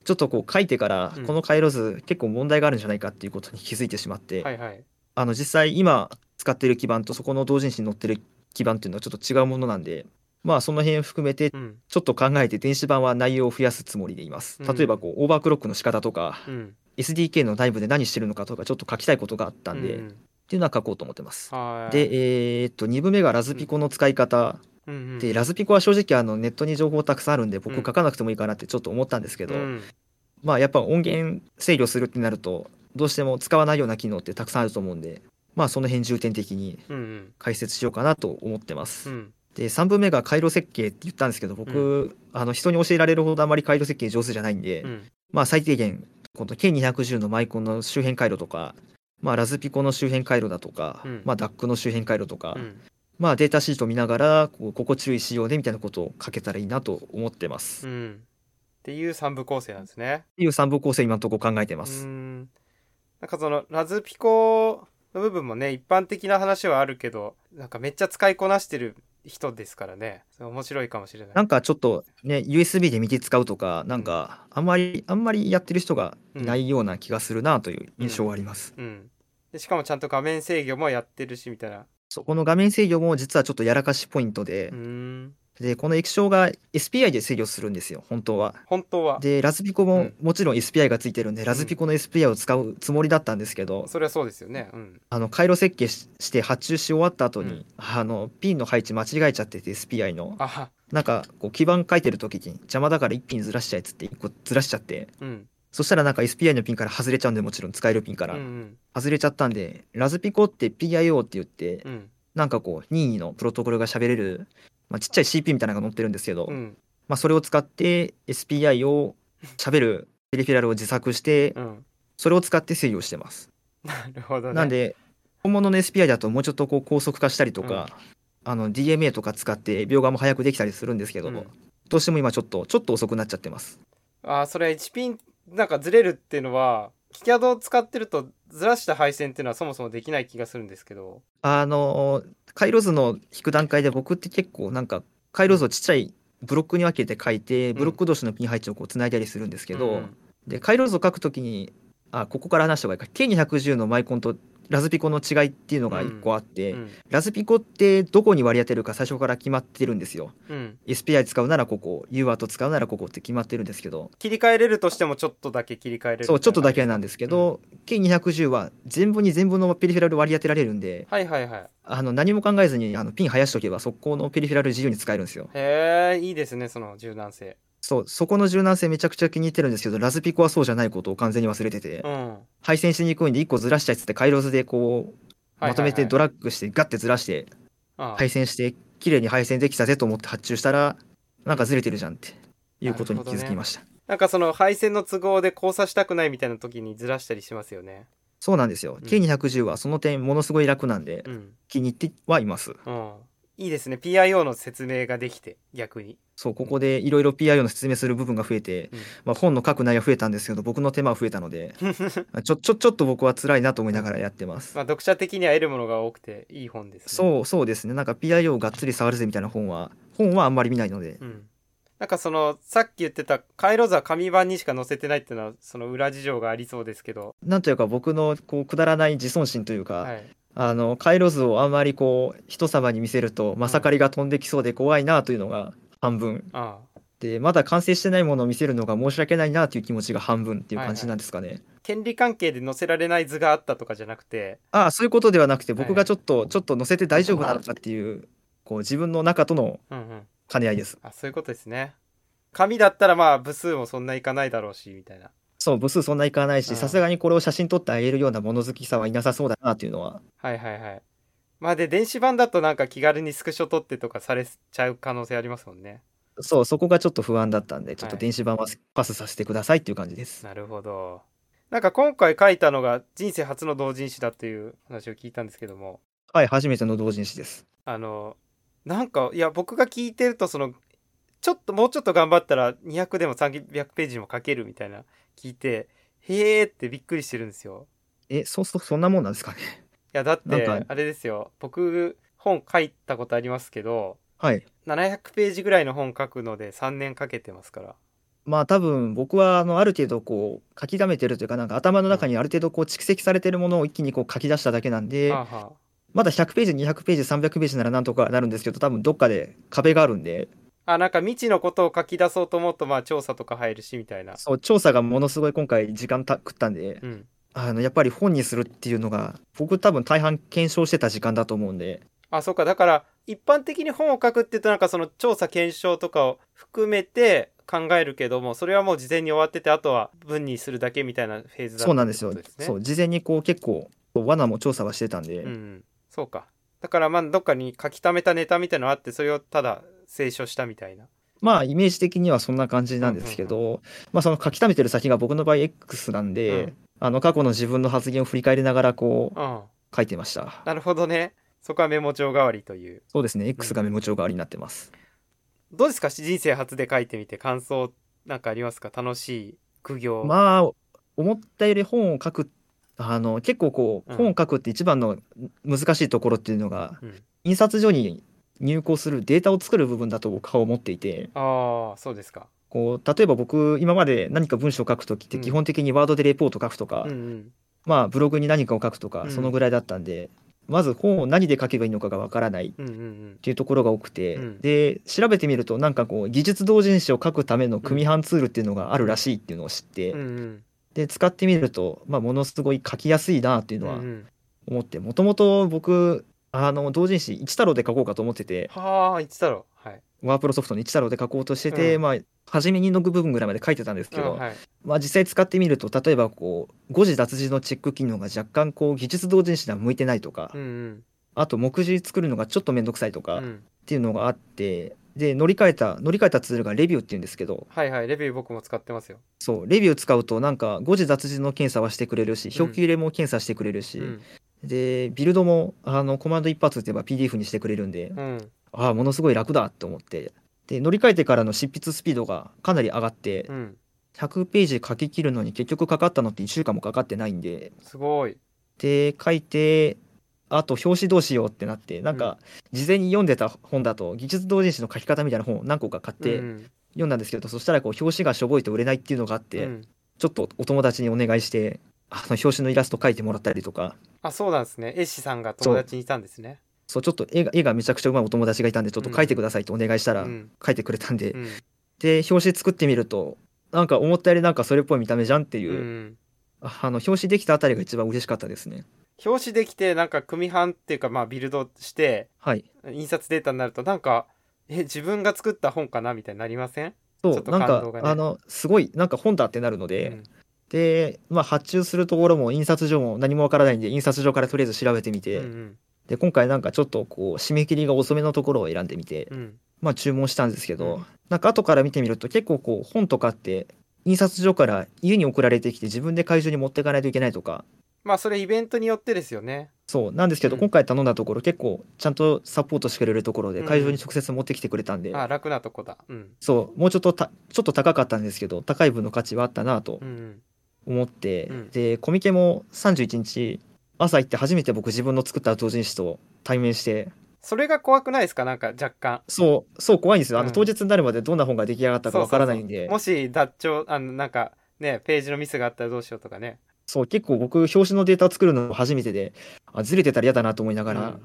ちょっとこう書いてからうん。この回路図結構問題があるんじゃないかっていうことに気づいてしまって、はいはい。あの実際今使ってる基板とそこの同人誌に載ってる基板っていうのはちょっと違うものなんでまあその辺含めてうん。ちょっと考えて電子版は内容を増やすつもりでいます。うん。例えばこうオーバークロックの仕方とか、うん SDK の内部で何してるのかとかちょっと書きたいことがあったんで、っうん。ていうのは書こうと思ってます。はい。で、えーっと2部目がラズピコの使い方、うん。うんでラズピコは正直あのネットに情報たくさんあるんで僕うん書かなくてもいいかなってちょっと思ったんですけど、うん。まあやっぱ音源制御するってなるとどうしても使わないような機能ってたくさんあると思うんでまあその辺重点的に解説しようかなと思ってます。うん。で3分目が回路設計って言ったんですけど僕、あの人に教えられるほどあまり回路設計上手じゃないんで、うん。まあ最低限この K210 のマイコンの周辺回路とか、まあ、ラズピコの周辺回路だとか、うん。まあ、DAC の周辺回路とか、うん。まあ、データシート見ながらこうここ注意しようねみたいなことを書けたらいいなと思ってます。っうん。っていう3部構成なんですね。ていう3部構成今のところ考えてまうす。ん。なんかそのラズピコの部分もね一般的な話はあるけどなんかめっちゃ使いこなしてる人ですからね。面白いかもしれない。なんかちょっとね USB で右使うとかなんかあんまりあんまりやってる人がいないような気がするなという印象はあります、うん。でしかもちゃんと画面制御もやってるしみたいな。そこの画面制御も実はちょっとやらかしポイントでう、んでこの液晶が SPI で制御するんですよ本当は。本当は。でラズピコもうん。もちろん SPI がついてるんで、ラズピコの SPI を使うつもりだったんですけど、それはそうですよね。うん。あの回路設計しして発注し終わった後に、うん。あのピンの配置間違えちゃってて SPI の。あなんかこう基板書いてる時に邪魔だから1ピンずらしちゃえっつって1個ずらしちゃって。うん。そしたらなんか SPI のピンから外れちゃうんでもちろん使えるピンかうんうらん。外れちゃったんで、ラズピコって PIO って言ってうん。なんかこう任意のプロトコルが喋れる、まあ、ちっちゃい CP みたいなのが載ってるんですけど、うん。まあ、それを使って SPI を喋るペリフェラルを自作してうん。それを使って制御してます。なるほどね。なんで本物の SPI だともうちょっとこう高速化したりとか、あの DMA とか使って描画も早くできたりするんですけど、うん。どうしても今ちょっとちょっと遅くなっちゃってます。あそれ1ピンなんかずれるっていうのはキキャドを使ってるとずらした配線っていうのはそもそもできない気がするんですけど。あの回路図の引く段階で僕って結構なんか回路図をちっちゃいブロックに分けて書いてブロック同士のピン配置をこうつないだりするんですけど、うんで回路図を書くときにあここから話した方がいいか。K210 のマイコンとラズピコの違いっていうのが1個あって、うんラズピコってどこに割り当てるか最初から決まってるんですよ。うん、SPI 使うならここ UART 使うならここって決まってるんですけど。切り替えれるとしてもちょっとだけ切り替えれるそうちょっとだけなんでですけど、K210 は全部に全部のペリフェラル割り当てられるんではいはいはい。あの何も考えずにあのピン生やしとけば速攻のペリフェラル自由に使えるんですよ。へえいいですねその柔軟性そうそこの柔軟性めちゃくちゃ気に入ってるんですけどラズピコはそうじゃないことを完全に忘れてて、うん。配線しにくいんで1個ずらしちゃいっつって回路図でこうまとめてドララッグしてガッてずらしてはい配線して綺麗に配線できたぜと思って発注したらなんかずれてるじゃんっていうことに気づきました、なんかその配線の都合で交差したくないみたいな時にずらしたりしますよね。そうなんですよ、うん。K210 はその点ものすごい楽なんでうん。気に入ってはいます。うんいいですね。PIO の説明ができて逆に。そうここでいろいろ PIO の説明する部分が増えて、うん。まあ、本の書く内容増えたんですけど僕の手間は増えたので ちょちょちょっと僕は辛いなと思いながらやってます、まあ読者的には得るものが多くていい本ですね。そうそうですね。なんか PIO をがっつり触るぜみたいな本は本はあんまり見ないので、うん。なんかそのさっき言ってた回路図は紙版にしか載せてないっていうのはその裏事情がありそうですけど、なんというか僕のこうくだらない自尊心というか、はい、あの回路図をあんまりこう人様に見せるとまさかりが飛んできそうで怖いなというのが半分。あでまだ完成してないものを見せるのが申し訳ないなという気持ちが半分っていう感じなんですかね。あ権利関係で載せられない図があったとかじゃなくて。ああそういうことではなくてはい。僕がちょっと、ちょっと載せて大丈夫なのかっていうこう自分の中とのうんうん。兼ね合いです。あそういうことですね。紙だったらまあ部数もそんないかないだろうしみたいなそう部数そんないかないうん。しさすがにこれを写真撮ってあげるような物好きさはいなさそうだなっていうのは。はいはいはい。まあで電子版だとなんか気軽にスクショ撮ってとかされちゃう可能性ありますもんね。そうそこがちょっと不安だったんでちょっとはい電子版はパスさせてくださいっていう感じです。なるほど。なんか今回書いたのが人生初の同人誌だっていう話を聞いたんですけども。はい初めての同人誌です。あのなんかいや僕が聞いてるとそのちょっともうちょっと頑張ったら200でも300ページも書けるみたいな聞いてへーってびっくりしてるんですよ。えそうそうそんなもんなんですかね？いやだってあれですよ。僕本書いたことありますけどはい。700ページぐらいの本書くので3年かけてますから。まあ多分僕はあのある程度こう書き溜めてるというかなんか頭の中にある程度こう蓄積されてるものを一気にこう書き出しただけなんではあはまだ100ページ200ページ300ページならなんとかなるんですけど多分どっかで壁があるんでああなんか未知のことを書き出そうと思うとまあ調査とか入るしみたいな。そう調査がものすごい今回時間た食ったんでうん。あのやっぱり本にするっていうのが僕多分大半検証してた時間だと思うんで。あそうか。だから一般的に本を書くって言うとなんかその調査検証とかを含めて考えるけどもそれはもう事前に終わっててあとは文にするだけみたいなフェーズだそうなんですよ。そう事前にこう結構罠も調査はしてたんで、うんうん、そうかだからまあどっかに書き溜めたネタみたいなのあってそれをただ清書したみたいな。まあイメージ的にはそんな感じなんですけど、まあその書き溜めてる先が僕の場合 X なんで、うん。あの過去の自分の発言を振り返りながらこううん。書いてました。なるほどね。そこはメモ帳代わりという。そうですね。X がメモ帳代わりになってます、どうですか？人生初で書いてみて感想なんかありますか？楽しい苦行。まあ思ったより本を書くあの結構こううん。本を書くって一番の難しいところっていうのがうん、印刷所に入稿するデータを作る部分だと僕は思っていてああそうですか。こう例えば僕今まで何か文章を書くときってうん。基本的にワードでレポート書くとか、うんうん。まあブログに何かを書くとかうん。そのぐらいだったんで、まず本を何で書けばいいのかがわからないっうんうんうん。ていうところが多くて、うん。で調べてみるとなんかこう技術同人誌を書くための組版ツールっていうのがあるらしいっていうのを知って、うんうんで使ってみると、まあ、ものすごい書きやすいなっていうのは思ってもともと僕あの同人誌一太郎で書こうかと思っててはあ言ってたろはい。ワープロソフトの一太郎で書こうとしてて、うん。まあ初めにの部分ぐらいまで書いてたんですけど、うんはい。まあ、実際使ってみると例えばこう誤字脱字のチェック機能が若干こう技術同人誌では向いてないとか、うんうん。あと目次作るのがちょっと面倒くさいとかっうん。ていうのがあってで乗り換えた乗り換えたツールがレビューっていうんですけど。はいはいレビュー僕も使ってますよ。そうレビュー使うとなんか誤字脱字の検査はしてくれるしうん。表記入れも検査してくれるし、うん。でビルドもあのコマンド一発って言えば PDF にしてくれるんで、うん。ああものすごい楽だって思って。で乗り換えてからの執筆スピードがかなり上がって、うん。100ページ書き切るのに結局かかったのって1週間もかかってないんで。すごい。で書いてあと表紙どうしようってなってなんか事前に読んでた本だと技術同人誌の書き方みたいな本を何個か買ってうん。読んだんですけど、そしたらこう表紙がしょぼいと売れないっていうのがあって、うん。ちょっとお友達にお願いしてあの表紙のイラスト描いてもらったりとか。あそうなんですね。絵師さんが友達にいたんですね。そう。ちょっと絵が絵がめちゃくちゃうまいお友達がいたんでちょっと描いてくださいってお願いしたらうん。描いてくれたんで、うん。で表紙作ってみるとなんか思ったよりなんかそれっぽい見た目じゃんっていうあの表紙できたあたりが一番嬉しかったですね表紙できてなんか組版っていうかまあビルドしてはい。印刷データになるとなんかえ自分が作った本かなみたいになりません？そうなんか、あのすごいなんか本だってなるので、うん。で、まあ、発注するところも印刷所も何もわからないんで印刷所からとりあえず調べてみて、うんうん。で今回なんかちょっとこう締め切りが遅めのところを選んでみて、うん。まあ注文したんですけど、うん。なんか後から見てみると結構こう本とかって印刷所から家に送られてきて自分で会場に持っていかないといけないとかまあそれイベントによってですよね。そう。なんですけど、うん。今回頼んだところ結構ちゃんとサポートしてくれるところでうん。会場に直接持ってきてくれたんで、あ楽なとこだ。うん。そう。もうちょっとたちょっと高かったんですけど高い分の価値はあったなとうんうん。思って、うん。でコミケも31日朝行って初めて僕自分の作った同人誌と対面して。それが怖くないですか？なんか若干。そう。そう怖いんですよ。あの、うん。当日になるまでどんな本が出来上がったかわからないんで。もし脱調あのなんかねページのミスがあったらどうしようとかねそう結構僕表紙のデータを作るの初めてであずれてたら嫌だなと思いながらうん。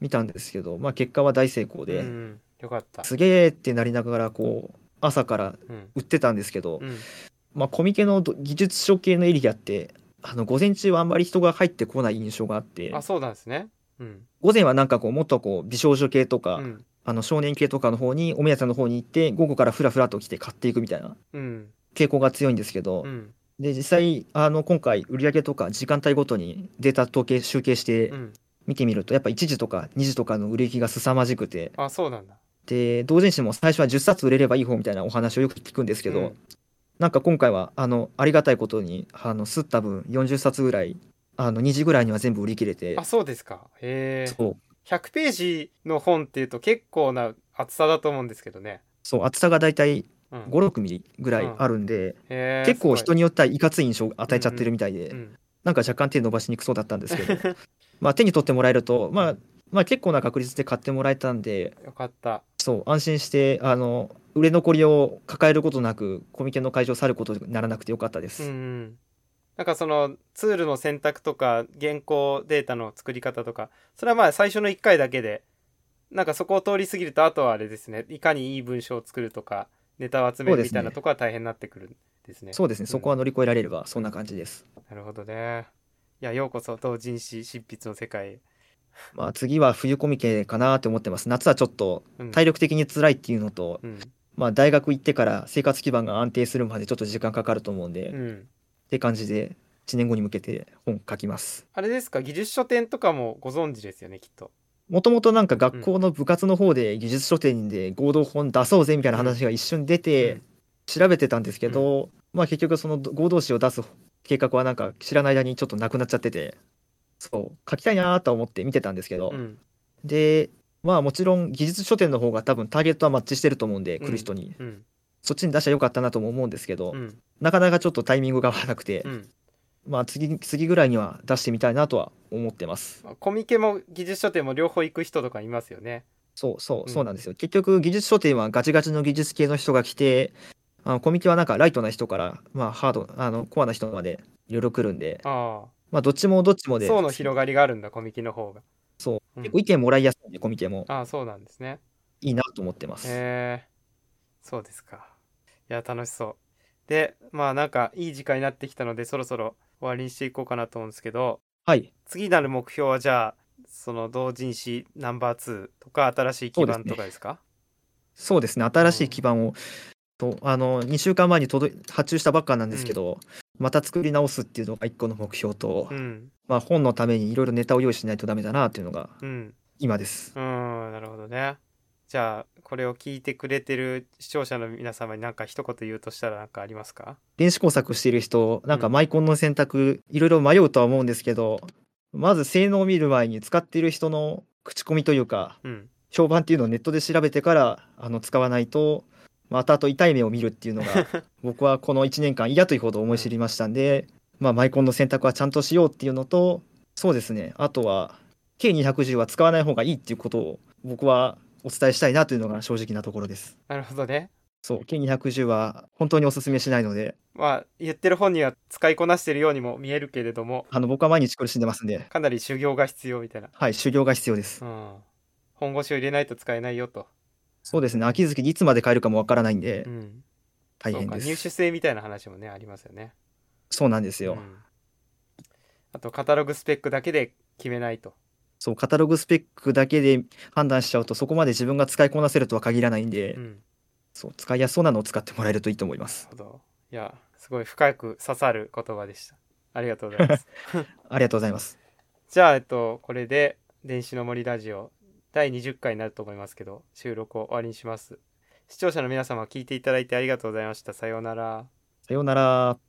見たんですけど、まあ結果は大成功で、うんうん。よかった。すげーってなりながらこう朝からうん。売ってたんですけど、うん。まあコミケのど技術書系のエリアってあの午前中はあんまり人が入ってこない印象があって。あそうなんですね。うん。午前はなんかこうもっとこう美少女系とか、うん。あの少年系とかの方にお目当ての方に行って午後からフラフラと来て買っていくみたいなうん。傾向が強いんですけど、うんで実際あの今回売上とか時間帯ごとにデータ統計集計してうん。見てみるとやっぱ1時とか2時とかの売れ行きが凄まじくて。あそうなんだ。で同人誌も最初は10冊売れればいい方みたいなお話をよく聞くんですけど、うん。なんか今回はあのありがたいことにあの吸った分40冊ぐらいあの2時ぐらいには全部売り切れて。あそうですか。へえ。そう。100ページの本っていうと結構な厚さだと思うんですけどね、そう厚さがだいたいうん、56ミリぐらいあるんで、へー結構人によってはいかつい印象を与えちゃってるみたいで、うん。なんか若干手伸ばしにくそうだったんですけど まあ手に取ってもらえると、まあ、まあ結構な確率で買ってもらえたんでよかった。そう安心してあの売れ残りを抱えることなくコミケの会場を去ることにならなくてよかったです、うんうん。なんかそのツールの選択とか原稿データの作り方とかそれはまあ最初の1回だけでなんかそこを通り過ぎるとあとはあれですねいかにいい文章を作るとかネタを集めるみたいなとこは大変になってくるんですね。そうですね、ん。そこは乗り越えられればそんな感じです、なるほどね。いやようこそ同人誌執筆の世界へ、まあ次は冬コミケかなって思ってます。夏はちょっとうん。体力的に辛いっていうのと、うん。まあ大学行ってから生活基盤が安定するまでちょっと時間かかると思うんで、っうん、て感じで1年後に向けて本書きます。あれですか？技術書店とかもご存知ですよねきっともともとなんか学校の部活の方で技術書店で合同本出そうぜみたいな話が一瞬出て調べてたんですけど、まあ結局その合同誌を出す計画はなんか知らない間にちょっとなくなっちゃっててそう書きたいなと思って見てたんですけど、うん。でまあもちろん技術書店の方が多分ターゲットはマッチしてると思うんでうん。来る人に、うん。そっちに出したらよかったなとも思うんですけど、うん。なかなかちょっとタイミングが合わなくて、うんまあ次、次ぐらいには出してみたいなとは思ってます。コミケも技術書店も両方行く人とかいますよね。そうそうう、んそうなんですよ。結局、技術書店はガチガチの技術系の人が来て、あのコミケはなんかライトな人から、まあ、ハード、あの、コアな人までいろいろ来るんで、あまあ、どっちもどっちもあ。で、層の広がりがあるんだ、コミケの方が。そう、うん結構意見もらいやすいんで、コミケもああ、そうなんですね。いいなと思ってます。へえそうですか。いや、楽しそう。で、まあなんかいい時間になってきたので、そろそろ終わりにしていこうかなと思うんですけど、はい。次なる目標はじゃあ、その同人誌ナンバー2とか新しい基盤とかですか？そうですね、新しい基盤を、とあの2週間前に届い発注したばっかなんですけど、また作り直すっていうのが1個の目標と、うん。まあ、本のためにいろいろネタを用意しないとダメだなっていうのがうん。今です。うん、なるほどね。じゃあ、これを聞いてくれてる視聴者の皆様に何か一言言うとしたら何かありますか？電子工作している人、なんかうんマイコンの選択、いろいろ迷うとは思うんですけど、まず性能を見る前に使っている人の口コミというか、うん。評判っていうのをネットで調べてからあの使わないと、またあと痛い目を見るっていうのが、僕はこの1年間嫌というほど思い知りましたんで、まあ、マイコンの選択はちゃんとしようっていうのと、そうですね、あとは K210 は使わない方がいいっていうことを僕はお伝えしたいなというのが正直なところです。なるほどね。そう、K210 は本当にお勧めしないので、まあ、言ってる本には使いこなしてるようにも見えるけれども、あの僕は毎日苦しんでますんで、かなり修行が必要みたいな。はい、修行が必要です。うん。本腰を入れないと使えないよと。そうですね、秋月いつまで買えるかもわからないんでう、ん。大変です。入手制みたいな話もね、ありますよね。そうなんですよ。うんあと、カタログスペックだけで決めないと。そう、カタログスペックだけで判断しちゃうと、そこまで自分が使いこなせるとは限らないんで、うん。なるそう、使いやすそうなのを使ってもらえるといいと思います。ほど。いや、すごい深く刺さる言葉でした。ありがとうございます。ありがとうございます。じゃあ、えっと、これで、電子の森ラジオ、第20回になると思いますけど、収録を終わりにします。視聴者の皆様、聞いていただいてありがとうございました。さようなら。さようなら。